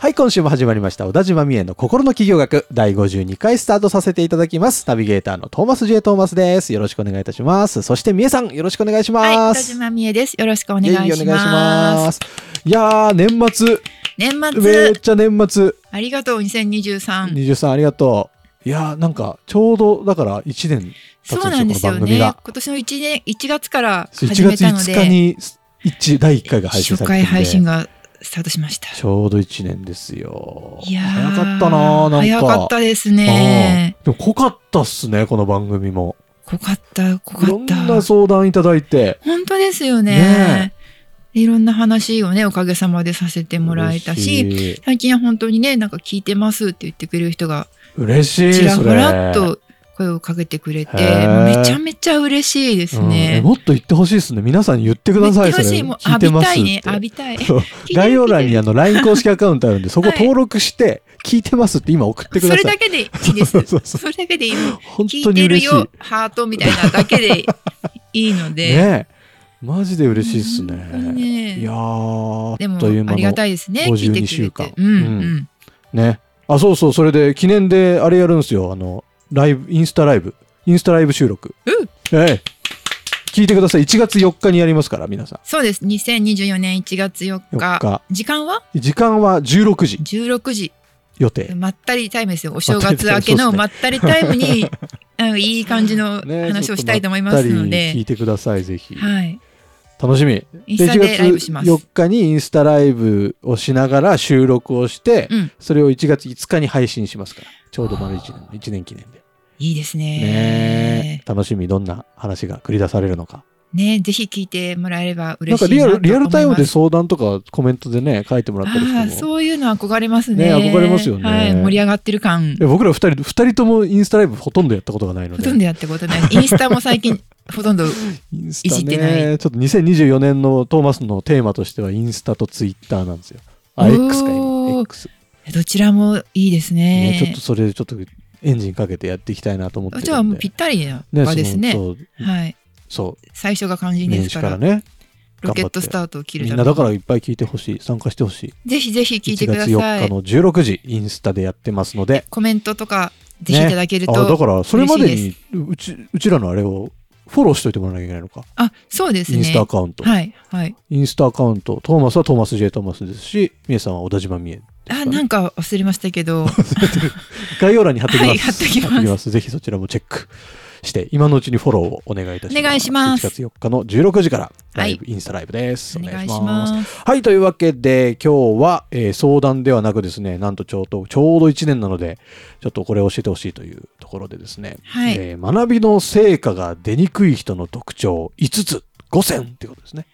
はい、今週も始まりました。小田島美恵の心の企業学第52回スタートさせていただきます。ナビゲーターのトーマス J. トーマスです。よろしくお願いいたします。そして美恵さん、よろしくお願いしはい、田ます。島美恵です。よろしくお願いします。いします。いやー、年末、年めっ末、ちゃ年末、ありがとう、2023。23ありがとう。いやー、なんか、ちょうど、だから1年経つそうなんんですすよね。今。年の1年、1月から1始め月5たので、日に一第1回が配信初回されてるんで配信がスタートしました。ちょうど1年ですよ。いやー早かったなーなんか。早かったですね。でも濃かったっすね、この番組も。濃かった、濃いろんかった。な相談いただいて。本当ですよねね。いろんな話をね、おかげさまでさせてもらえたし。最近は本当にね、なんか聞いてますって言ってくれる人が嬉しい、ちらほ。らっと声をかけてくれて、めちゃめちゃ嬉しいですうん。もっと言ってほしいですね。皆さんに言ってください。言ってほしい。もう浴びたいね。浴びたい。概要欄にあの LINE 公式アカウントあるんで、そこはい登録して、聞いてますって今送ってください。それだけでいいです。そうそうそうそれだけでいいの。本聞当に嬉しい。いてるよ、ハートみたいなだけでいいので。ねえマジで嬉しいっすね。ねいやー、でもあっという間のありがたいですね。聞いて52くれ週間て。うんううんん。ね。あ、そうそう、それで記念であれやるんですよ。あの、ライブ、インスタライブ。インスタライブ収録。うんええ。聞いてください。1月4日にやりますから、皆さそうです。2024年1月4ん。4日。日。時間は？時間は16時16時。予定。まったりタイムですよ。お正月明けのまったりタイムに、あ のいい感じのね話をしたいと思いますのちょっとまったり聞で。いてください、ぜひ。はい。楽しみ。インスタでライブします1月4日にインスタライブをしながら収録をして、うん。それを1月5日に配信しますから。ちょうど丸1年、1年記念で。いいですね。楽しみ、どんな話が繰り出されるのか。ねぜひ聞いてもらえればなん嬉しいなと思います。かリアル、リアルタイムで相談とかコメントでね、書いてもらったりしてそういうの憧れますね。ね憧れますよねはい、盛り上がってる感僕ら二人、二人ともインスタライブほとんどやったことがないので。ほとんどやったことない。インスタも最近、ほとんど、いじってなね、ちょっと2024年のトーマスのテーマとしてはインスタとツイッターなんですよ。X か今。X。どちらもいいですね。ね、ちょっとそれでちょっとエンジンかけてやっていきたいなと思って。じゃあもうぴったりな場ですね。そはい。そう、最初が肝心で年すから、ね。ロケットスタートを切るみんなだからいっぱい聞いてほしい。参加してほしい。ぜひぜひ聞いてくだ1月さ4日い。の16時、インスタでやってますので。コメントとか、ぜひいただけると。あ、だからそれまでにうち、うちらのあれをフォローしといてもらわなきゃいけないのか。あ、そうですね。インスタアカウント。はい、はい。インスタアカウント。トーマスはトーマス J トーマスですし、みえさんは小田島美恵ですからあ、なんか忘れましたけど、概要欄に貼っておきます。はい貼っておきますぜひそちらもチェックして、今のうちにフォローをお願いいたします。お願いします1月4日の16時からライブ、はインスタライブです。お願いします。はい、というわけで、今日は、えー相談ではなくですね、なんとちょうど、ちょうど1年なので、ちょっとこれを教えてほしいというところでですね、はいえー学びの成果が出にくい人の特徴5つ、5選っていうことですね。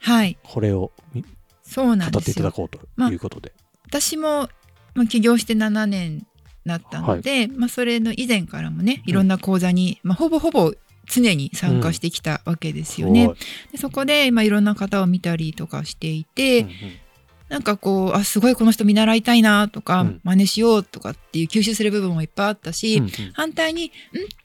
はい。これをみそうなん語ってい。ただこうとまあいうことで。私も、まあ、起業して7年なったので、まあ、それの以前からもねいろんな講座に、まあ、ほぼほぼ常に参加してきたわけですよね。はいでそこで、まあ、いろんな方を見たりとかしていて、うんうん。なんかこうあすごいこの人見習いたいなとか、うん。真似しようとかっていう吸収する部分もいっぱいあったし、うんうん。反対に「ん?」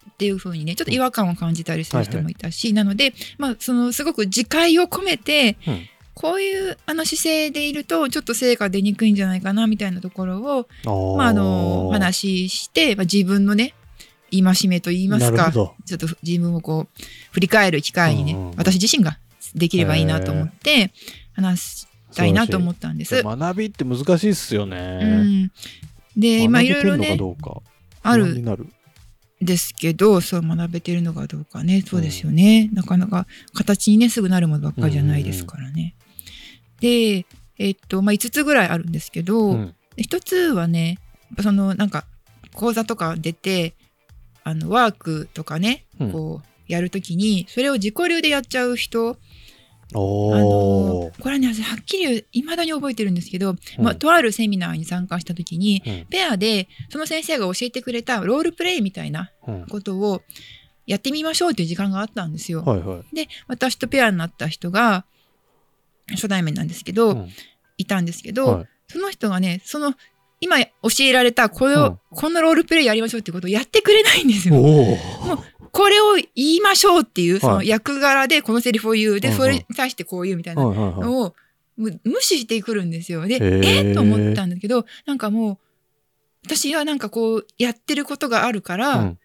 っていう風にねちょっと違和感を感じたりする人もいたし、なので、まあ、そのすごく自戒を込めて、うんこういうあの姿勢でいるとちょっと成果出にくいんじゃないかなみたいなところを、まあ、あの話しして、まあ、自分のね戒めと言いますかちょっと自分をこう振り返る機会にね、うんうん私自身ができればいいなと思って話したいなと思ったんです。学びって難しいっすよね。うん、でまあいろいろねあるですけどそう学べてるのかどうかねそうですよね、なかなか形にねすぐなるものばっかりじゃないですからね。でえっとまあ5つぐらいあるんですけど、うん一つはねそのなんか講座とか出てあのワークとかね、うんこうやるときにそれを自己流でやっちゃう人おあおの。これはね、私はっきり未だに覚えてるんですけど、うんまあ、とあるセミナーに参加した時に、うんペアでその先生が教えてくれたロールプレイみたいなうんことをやってみましょうという時間があったんですよ。はいはい。で、私とペアになった人が、初対面なんですけど、うんいたんですけど、はいその人がね、その、今教えられた、これを、うんこのロールプレイやりましょうってことをやってくれないんですよ。おお。これを言いましょうっていう、そのはい役柄でこのセリフを言う。で、それに対してこう言うみたいな。のを、む無視してくるんですよ。で、えーと思ったんだけど、なんかもう、私はなんかこう、やってることがあるから、うん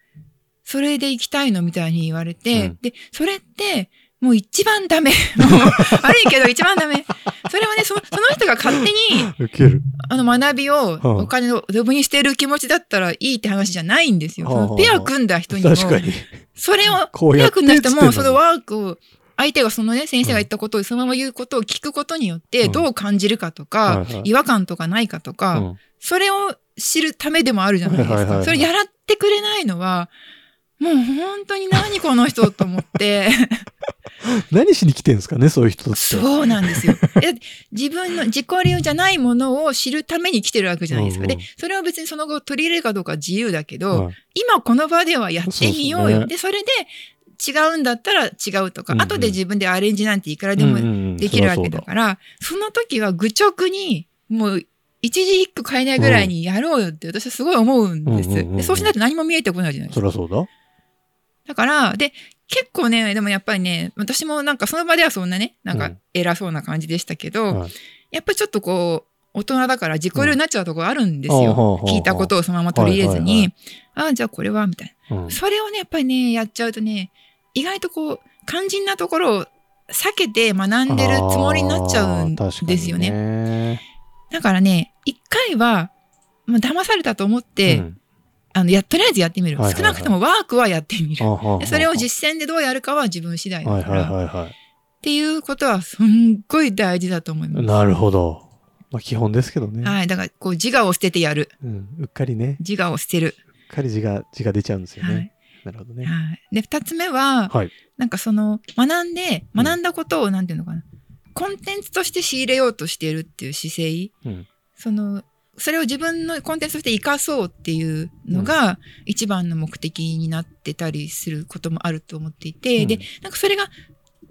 それで行きたいのみたいに言われて、うんで、それって、もう一番ダメ。悪いけど一番ダメ。それはね、そその人が勝手に。あの学びをうんお金をドブにしてる気持ちだったらいいって話じゃないんですよ。はあはあそのペア組んだ人にも、に。それを、ペア組んだ人も、そのワークを、相手がそのね、先生が言ったことをそのまま言うことを聞くことによって、うんどう感じるかとか、違和感とかないかとか、うんそれを知るためでもあるじゃないですか。それやらってくれないのは、もう本当に何この人と思って、何しに来てんですかね、そういう人って。そうなんですよ。え自分の自己流じゃないものを知るために来てるわけじゃないですか。うんうんで、それは別にその後取り入れるかどうかは自由だけど、はい今この場ではやってみようよ。ですねでそれで違うんだったら違うとか、うんうん後で自分でアレンジなんていくらでもできるわけだから、その時は愚直に、もう、一字一句変えないぐらいにやろうよって私はすごい思うんです。そうしないと何も見えてこないじゃないですか。そりゃそうだ。だから、で、結構ね、でもやっぱりね、私もなんかその場ではそんなね、なんかうん偉そうな感じでしたけど、はいやっぱりちょっとこう、大人だから自己流になっちゃうところあるんですうんよ。ほうほうほう聞いたことをそのまま取り入れずに、ああ、じゃあこれは、みたいな。うんそれをね、やっぱりね、やっちゃうとね、意外とこう、肝心なところを避けて学んでるつもりになっちゃうんですよね。ね。だからね、一回は、まあ、騙されたと思って、うんあの、や、とりあえずやってみる。少なくともワークはやってみる。それを実践でどうやるかは自分次第だから。はいはいはいはっていうことはすんごい大事だと思いまい。す。なるほど。まあ基本ですけどね。はい。だから、こう、自我を捨ててやる。うん。うっかりね。自我を捨てる。うっかり字が、字が出ちゃうんですよはいね。。なるほどね。はい。で、二つ目は、はい。なんかその、学んで、うん学んだことを、なんていうのかな。コンテンツとして仕入れようとしているっていう姿勢。うんその、それを自分のコンテンツとして活かそうっていうのが一番の目的になってたりすることもあると思っていて、うん。で、なんかそれが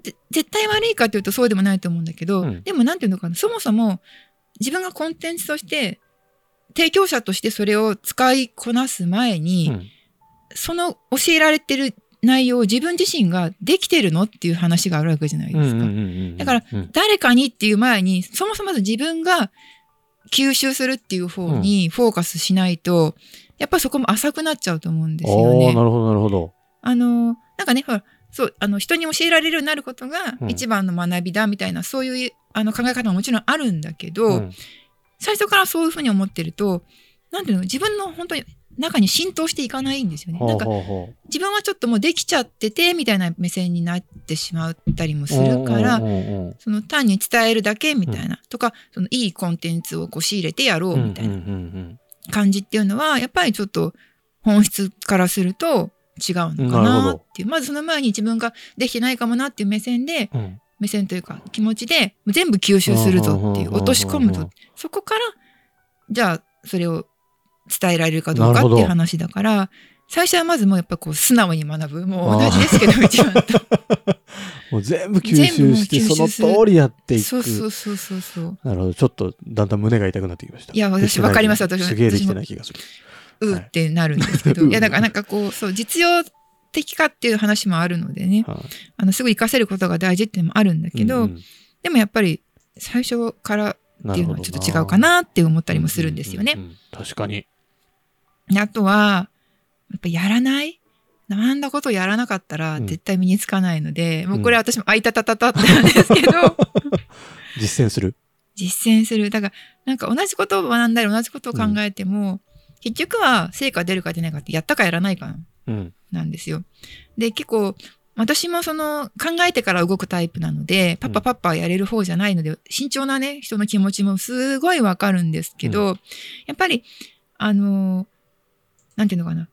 ぜ絶対悪いかというとそうでもないと思うんだけど、うん。でもなんていうのかな、そもそも自分がコンテンツとして提供者としてそれを使いこなす前に、うん。その教えられてる内容を自分自身ができてるのっていう話があるわけじゃないですか。だから、うん誰かにっていう前に、そもそもまず自分が吸収するっていう方にフォーカスしないと、やっぱりそこも浅くなっちゃうと思うんですよね。なるほど、なるほど。あの、なんかね、ほら、そう、あの、人に教えられるようになることがうん一番の学びだみたいな、そういうあの考え方ももちろんあるんだけど、うん最初からそういうふうに思ってると、なんていうの、自分の本当に中に浸透していかないんですよね。なんか自分はちょっともうできちゃってて、みたいな目線になってしまったりもするから、その単に伝えるだけみたいな、とか、そのいいコンテンツをこう仕入れてやろうみたいなん感じっていうのは、やっぱりちょっと本質からすると違うのかなっていう。まずその前に自分ができてないかもなっていう目線で、目線というか気持ちで全部吸収するぞっていう、うん落とし込むうんぞ。そこから、じゃあそれを伝えられるかどうかっていう話だから、最初はまずもうやっぱこう素直に学ぶ。もう同じですけど、一番と。もう全部吸収して、その通りやっていく。そうそうそうそうそう。なるほど。ちょっと、だんだん胸が痛くなってきました。いや私わかります私もすげえできてない気がする。うーってなるんですけど、は いい、やだからなんかこうそう実用的かっていう話もあるのでねはいあのすぐ活かせることが大事っていうのもあるんだけど、うんうんでもやっぱり最初からっていうのはちょっと違うかなって思ったりもするんですよね。うんうんうん確かに。であとはやっぱやらない？学んだことをやらなかったらうん絶対身につかないので、もうこれ私もあいたたたたってなんですけど、実践する？実践する。だから、なんか同じことを学んだり同じことを考えても、結局は成果出るか出ないかってやったかやらないかうん。なんですよ。で、結構、私もその考えてから動くタイプなので、パッパパッパやれる方じゃないので、慎重なね、人の気持ちもすごいわかるんですけど、やっぱり、あの、なんていうのかな。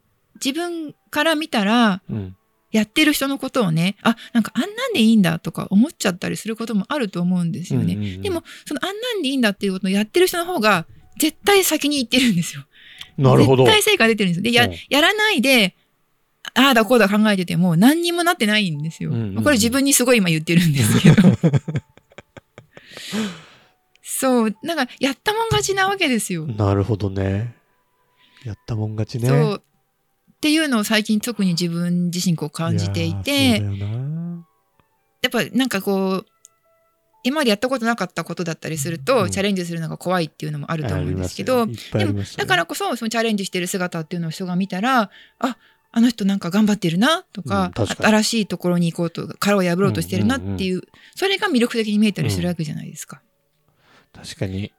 自分から見たら、うん。やってる人のことをね、あ、なんかあんなんでいいんだとか思っちゃったりすることもあると思うんですよね。うんうんうんでも、そのあんなんでいいんだっていうことをやってる人の方が、絶対先に言ってるんですよ。なるほど。絶対成果出てるんですよ。で、やうん、やらないで、ああだこうだ考えてても何にもなってないんですよ。うんうんうんこれ自分にすごい今言ってるんですけど。そう。なんか、やったもん勝ちなわけですよ。なるほどね。やったもん勝ちね。そう。っていうのを最近特に自分自身こう感じていやて、やっぱなんかこう、今までやったことなかったことだったりすると、うんチャレンジするのが怖いっていうのもあると思うんですけど、ありますよいっぱいありますよだからこそそのチャレンジしてる姿っていうのを人が見たらああの人なんか頑張ってるなとか,、うん新しいところに行こうと殻を破ろうとしてるなっていう,、それが魅力的に見えたりするわけじゃないですか。確かに。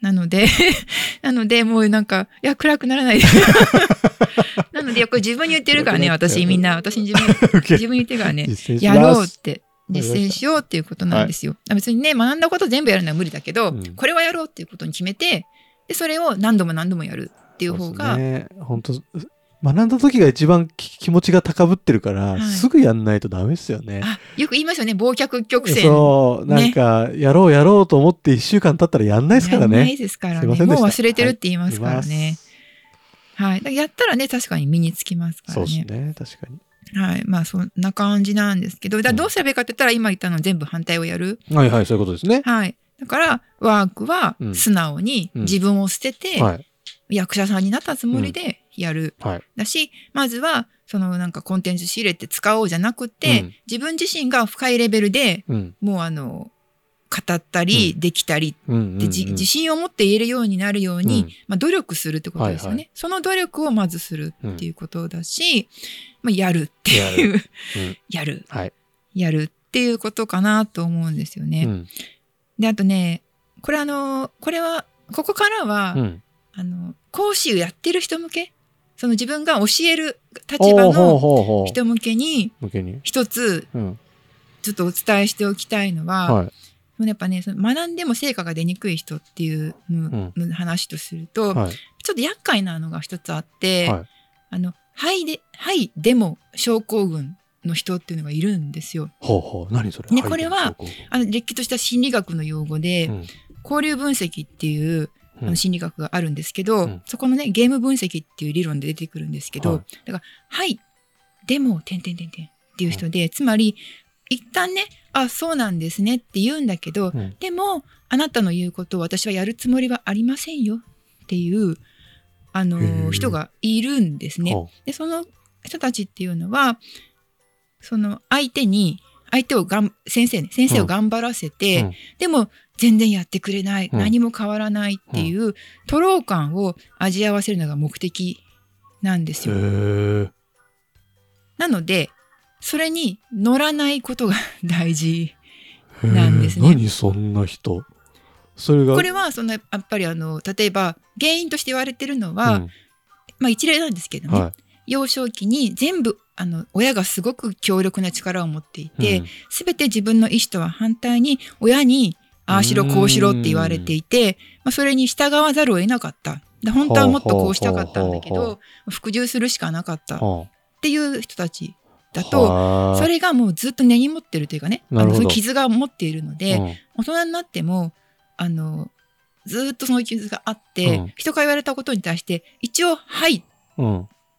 なので なのでもうなんかいや暗くならないで。なのでこれ自分に言ってるからね私みんな。私に自分 自分に言ってるからね。や。ろうって。実践しようっていうことなんですよ。別にね学んだこと全部やるのは無理だけど、うん。これはやろうっていうことに決めてでそれを何度も何度もやるっていう方がね。本当学んだ時が一番き気持ちが高ぶってるから、はいすぐやんないとダメですよね。あよく言いますよね忘却曲線。そう、なんか、やろうやろうと思って一週間経ったらやんないですからやんないね。ですからねもう忘れてるって言いますからはいね。はい、だからやったらね確かに身につきますかそうらね。ですね、確かに。はい、まあそんな感じなんですけど、だどうすればいいかって言ったら今言ったの全部反対をやる。はいはい、そういうことですね。はい。だからワークはうん素直にうん自分を捨ててはい。役者さんになったつもりでやる。はい。だし、まずはそのなんかコンテンツ仕入れて使おうじゃなくて、うん自分自身が深いレベルでうん。もうあの、語ったり、できたりうんうんうん。で、じ自信を持って言えるようになるように、うんまあ、努力するってことですよね、はいはその努力をまずするっていうことだし、まあ、やるってやいう、うん やる、はい。やるっていうことかなと思うんですよね。うん。で、あとね、これあの、これは、ここからは、うん。あの、講師をやってる人向け、その自分が教える立場の。人向けに。一つ、うん。ちょっとお伝えしておきたいのは、はい。やっぱね、その学んでも成果が出にくい人っていうのの話とすると、はい。ちょっと厄介なのが一つあって、はい。あの、はいで、はいでも症候群の人っていうのがいるんですよ。ほうほう。何それ？ねこれは、あの、れっきとした心理学の用語で、うん交流分析っていうあうん。の心理学があるんですけど、うん。そこのね、ゲーム分析っていう理論で出てくるんですけど、はい。だから、はい、でも、てんてんてんてんっていう人で、つまり、一旦ね、あ、そうなんですねって言うんだけど、うん。でも、あなたの言うことを私はやるつもりはありませんよっていう、あの人がいるんですね。ほで、その人たちっていうのは、その相手に、相手をがん、先生ね、先生を頑張らせて、うん。でも全然やってくれない、うん何も変わらないっていう、徒労感を味合わせるのが目的なんですよ。ーなので、それに乗らないことが 大事。なんですね何そんな人。それが？これは、その、やっぱりあの、例えば、原因として言われてるのは、うんまあ一例なんですけどね、は幼少期に全部、あの、親がすごく強力な力を持っていい。て、うんすべて自分の意思とは反対に親にああしろこうしろって言われていて、まあ、それに従わざるを得なかった。で本当はもっとこうしたかったんだけど服従するしかなかった。っはていう人たちだあとはあ。それがもうずっと根に持ってるというかねあのそういう傷が持っているので、うん。大人になってもあのずっとその傷があって、うん。人が言われたことに対して一応「はい」っ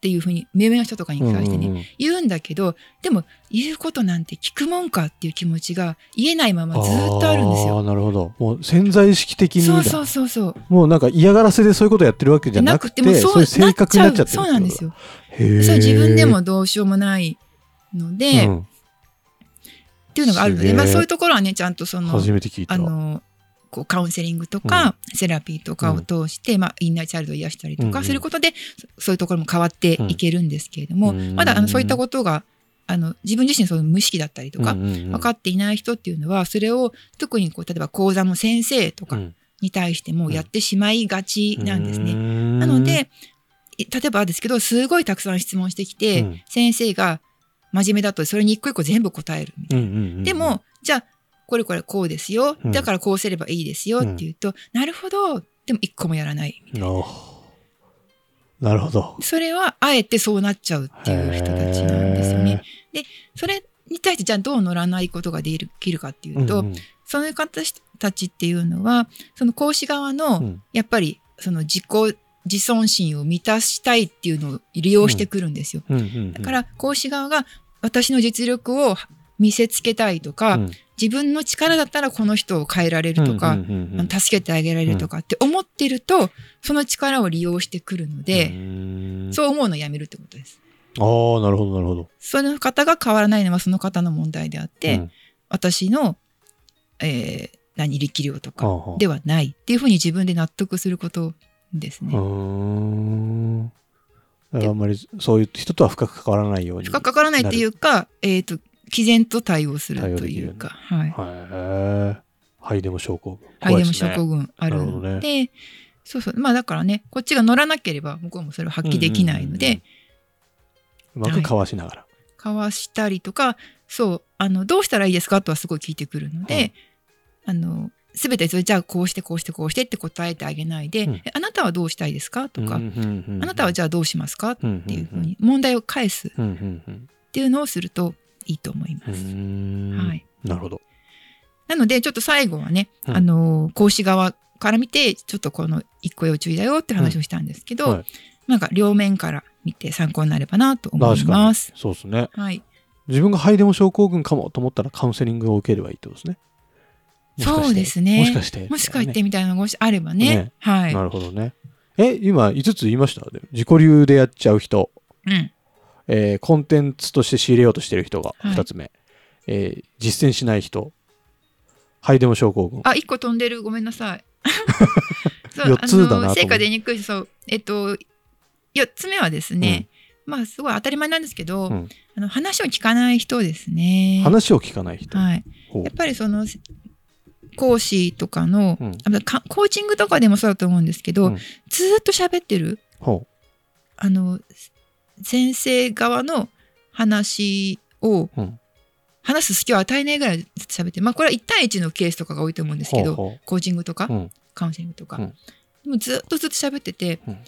うん。ていうふうに目上の人とかに対してね、うんうんうん言うんだけどでも言うことなんて聞くもんかっていう気持ちが言えないままずっとあるんですあよ。あ、なるほど。もう潜在意識的にだそうそうそうそう。もうなんか嫌がらせでそういうことやってるわけじゃなくて、もそういう性格になっちゃってるそうなんですよ。それ自分でもどうしようもないので、っうんていうのがあるので、まあそういうところはね、ちゃんとその、初めて聞いた。あの、こうカウンセリングとか、セラピーとかを通して、まあ、インナーチャイルドを癒したりとかすることで、そそういうところも変わっていけるんですけれども、うん。まだあのそういったことが、あの自分自身その無意識だったりとか、分かっていない人っていうのは、それを特にこう、例えば講座の先生とかうん。に対してもやってしまいがちなんですね。ななの、で、い例えばですけど、すごいたくさん質問してきて、うん。先生が真面目だとそれに一個一個全部答えるみたいな。で、も、じゃあ、これこれこうですよ。うんだからこうすればいいですよって言うと、なるほど。でも一個もやらない。おなるほど。それはあえてそうなっちゃうっていう人たちなんでですよね。それに対してじゃあどう乗らないことができるかっていうと、うんうんその方たちっていうのはその講師側の、うんやっぱりその自己自尊心を満たしたいっていうのを利用してくるんですよ。うんうんうんだから講師側が私の実力を見せつけたいとか、うん自分の力だったらこの人を変えられるとか、助けてあげられるとかって思ってると、その力を利用してくるので、うんそう思うのをやめるってことです。ああ、なるほど、なるほど。その方が変わらないのはその方の問題であって、うん私の、えー何力量とかではないっていうふうに自分で納得することですね。あんまりそういう人とは深く関わらないように。深くかからないっていうか、えっ、と、毅然と対応するというか、はい。へえ。ハイデモ症候群。ハイデモ症候群あるので、そうそう。まあだからね、こっちが乗らなければ向こうもそれを発揮できないので、うまくかわしながら。かわしたりとか、そう、あの、どうしたらいいですか？とはすごい聞いてくるので、はいあの、すべてそれじゃあこうしてこうしてこうしてって答えてあげないで、うん。えあなたはどうしたいですか？とか、うんうんうんあなたはじゃあどうしますか？っうんていうふうに問題を返すっていうのをするといいと思いまうす。んうんはい。なるほど。なので、ちょっと最後はね、うんあの、講師側から見て、ちょっとこの一個要注意だよって話をしたんですけど、はいなんか両面から見て参考になればなと思います。。そうですね。はい。自分がハイデモ症候群かもと思ったらカウンセリングを受ければいいってことですね。そうですねもしかして。もしかしてみたいなのがあればね。ねはい。なるほどね。え、今5つ言いました？で自己流でやっちゃう人、うん。えーコンテンツとして仕入れようとしてる人がはい2つ目、えー実践しない人、ハイデモ症候群。あ、一個飛んでる。ごめんなさい。そう四つだな成果出にくいし、そう。えっと、四つ目はですね、まあ、すごい当たり前なんですけど、うんあの話を聞かない人ですね。話を聞かない人。はい。やっぱりその講師とかの、うんコーチングとかでもそうだと思うんですけど、うんずーっと喋ってるほあの先生側の話を、うん。話す隙を与えないぐらいずっと喋ってる。まあこれは1対1のケースとかが多いと思うんですけどほうほコーチングとか、うん。カウンセリングとか、うん。でもずっとずっと喋ってて、うん。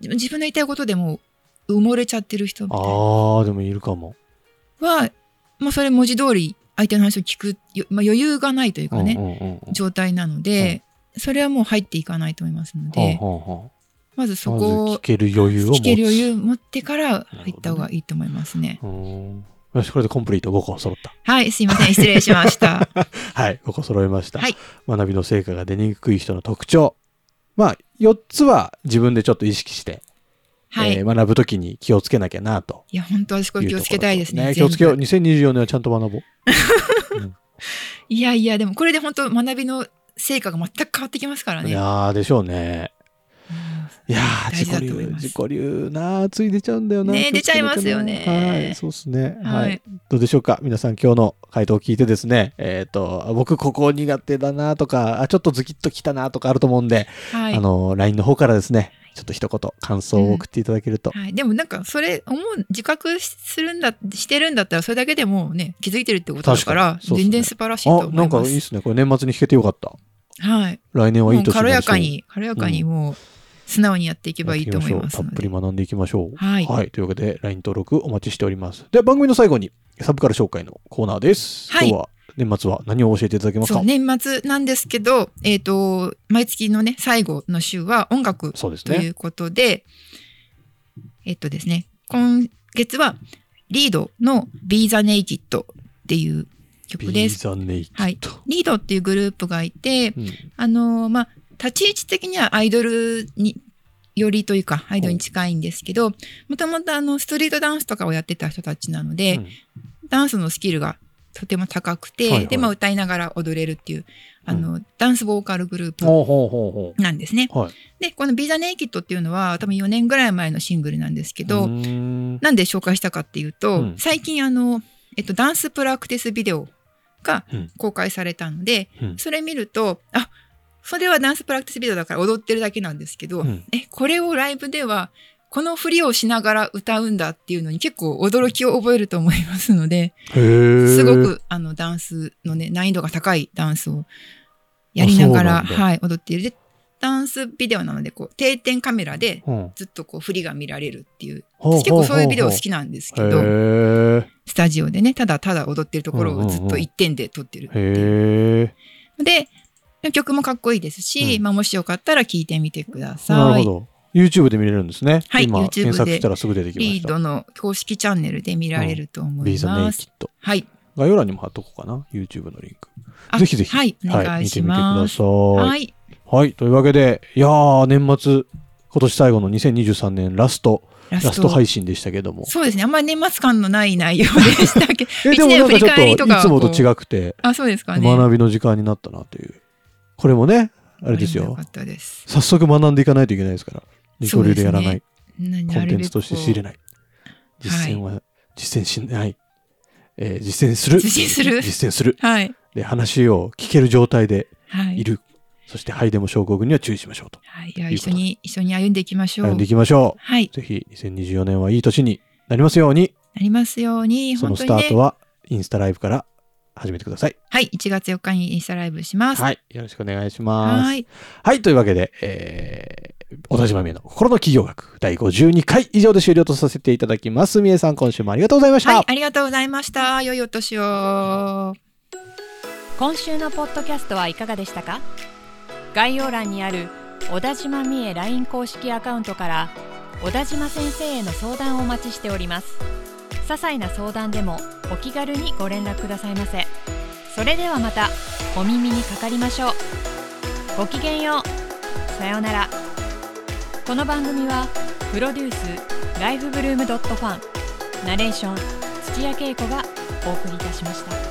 自分の言いたいことでもう埋もれちゃってる人みたいな。ああ、でもいるかも。は、まあ、それ文字通り相手の話を聞く、よまあ、余裕がないというかね、状態なので、それはもう入っていかないと思いますのほうで、ほうほまずそこを聞ける余裕を持ける余裕持ってから入った方がいいと思いますね。うーんよし、これでコンプリート5個揃った。はい、すいません。失礼しました。はい、5個揃いました。はい学びの成果が出にくい人の特徴。まあ、4つは自分でちょっと意識して、はい。えー学ぶときに気をつけなきゃなといや、本当私これ気をつけたいですね。ね気をつけよう。全部2024年はちゃんと学ぼう。いやいや、でもこれで本当学びの成果が全く変わってきますからね。いやー、でしょうね。いやー、自己流、自己流なーつい出ちゃうんだよな。ね出ちゃいますよねはい、そうですね。ははいい。どうでしょうか？皆さん今日の回答を聞いてですね、えっ、と、あ僕ここ苦手だなとか、あ、ちょっとズキッときたなとかあると思うんで、はい。あの、LINE の方からですね、ちょっと一言感想を送っていただけると。はい、でもなんかそれ思う自覚するんだしてるんだったらそれだけでもうね気づいてるってことだから確かね全然素晴らしいと思いあ、ます。なんかいいっすね。これ年末に弾けてよかった。はい。来年はいい年軽やかに軽やかにもう素直にやっていけばいいと思いますたっ。ぷり学んでいきましょう。はいというわけで、LINE 登録お待ちしております。では、番組の最後に、サブカル紹介のコーナーです。はい今日は、年末は何を教えていただけますか？年末なんですけど、えっ、と毎月のね最後の週は音楽。ということで、えっとですね今月はリードの「Be the Naked」っていう曲ビです。はい。リードっていうグループがいて、うんあのーまあ、立ち位置的にはアイドルによりというか、アイドルに近いんですけど、もともとあの、ストリートダンスとかをやってた人たちなので、うん。ダンスのスキルがとても高くて、はいはい。で、まあ、歌いながら踊れるっていう、あの、ダンスボーカルグループなんですね。う。はい。で、このビザネイキッドっていうのは、多分4年ぐらい前のシングルなんですけど、ん。なんで紹介したかっていうと、うん。最近あの、えっと、ダンスプラクティスビデオがうん。公開されたので、うん。それ見ると、あ、それはダンスプラクティスビデオだから踊ってるだけなんですけど、うんえ、これをライブでは、この振りをしながら歌うんだっていうのに結構驚きを覚えると思いますので、すご。くあのダンスのね、難易度が高いダンスをやりながら、はい、踊っている。で、ダンスビデオなので、こう、定点カメラでうん。ずっとこう振りが見られるっていう。ほう私結構そういうビデオ好きなんですけへど、え。スタジオでね、ただただ踊ってるところをずっと一点で撮ってるっていう。へ曲もかっこいいですし、うんまあもしよかったら聞いてみてください。なるほど。YouTube で見れるんですね。はい今、YouTube 検索したらすぐ出てきました。リードの公式チャンネルで見られると思いビーザネます。イキッド。はい。概要欄にも貼っとこうかな。YouTube のリンク。あぜひぜひ。はい、お願いします。見てみてください。はい。はい。というわけで、いやー、年末、今年最後の2023年ラスト、ララスト配信でしたけども。そうですね。あんまり年末感のない内容でしたけ？ど。え、でもなんかちょっと、いつもと違くて、あ、そうですかね。学びの時間になったなという。これもね、あれですよす。早速学んでいかないといけないですから。二刀流でやらない。ココンテンツとして仕入れない。実践は、実践しない。えー実践する。実践する実践する。はい。で、話を聞ける状態ではい。いる。そして、ハイデモ症候群には注意しましょうと。はい。いや一緒に、一緒に歩んでいきましょう。歩んでいきましょはい。う。ぜひ、2024年はいい年になりますように、なりますように、そのス本当にね。タートは、インスタライブから始めてください。はい。1月4日にインスタライブします。はい。よろしくお願いします。はい。はい。というわけで、えー、小田島美恵の心の企業学第52回以上で終了とさせていただきます。美恵さん、今週もありがとうございました。はい。ありがとうございました。良いお年を。今週のポッドキャストはいかがでしたか？概要欄にある小田島美恵 LINE 公式アカウントから小田島先生への相談をお待ちしております些細な相談でもお気軽にご連絡くださいませ。それではまたお耳にかかりましょう。ごきげんよう。さようなら。この番組はプロデュースライフブルームドットファンナレーション土屋恵子がお送りいたしました。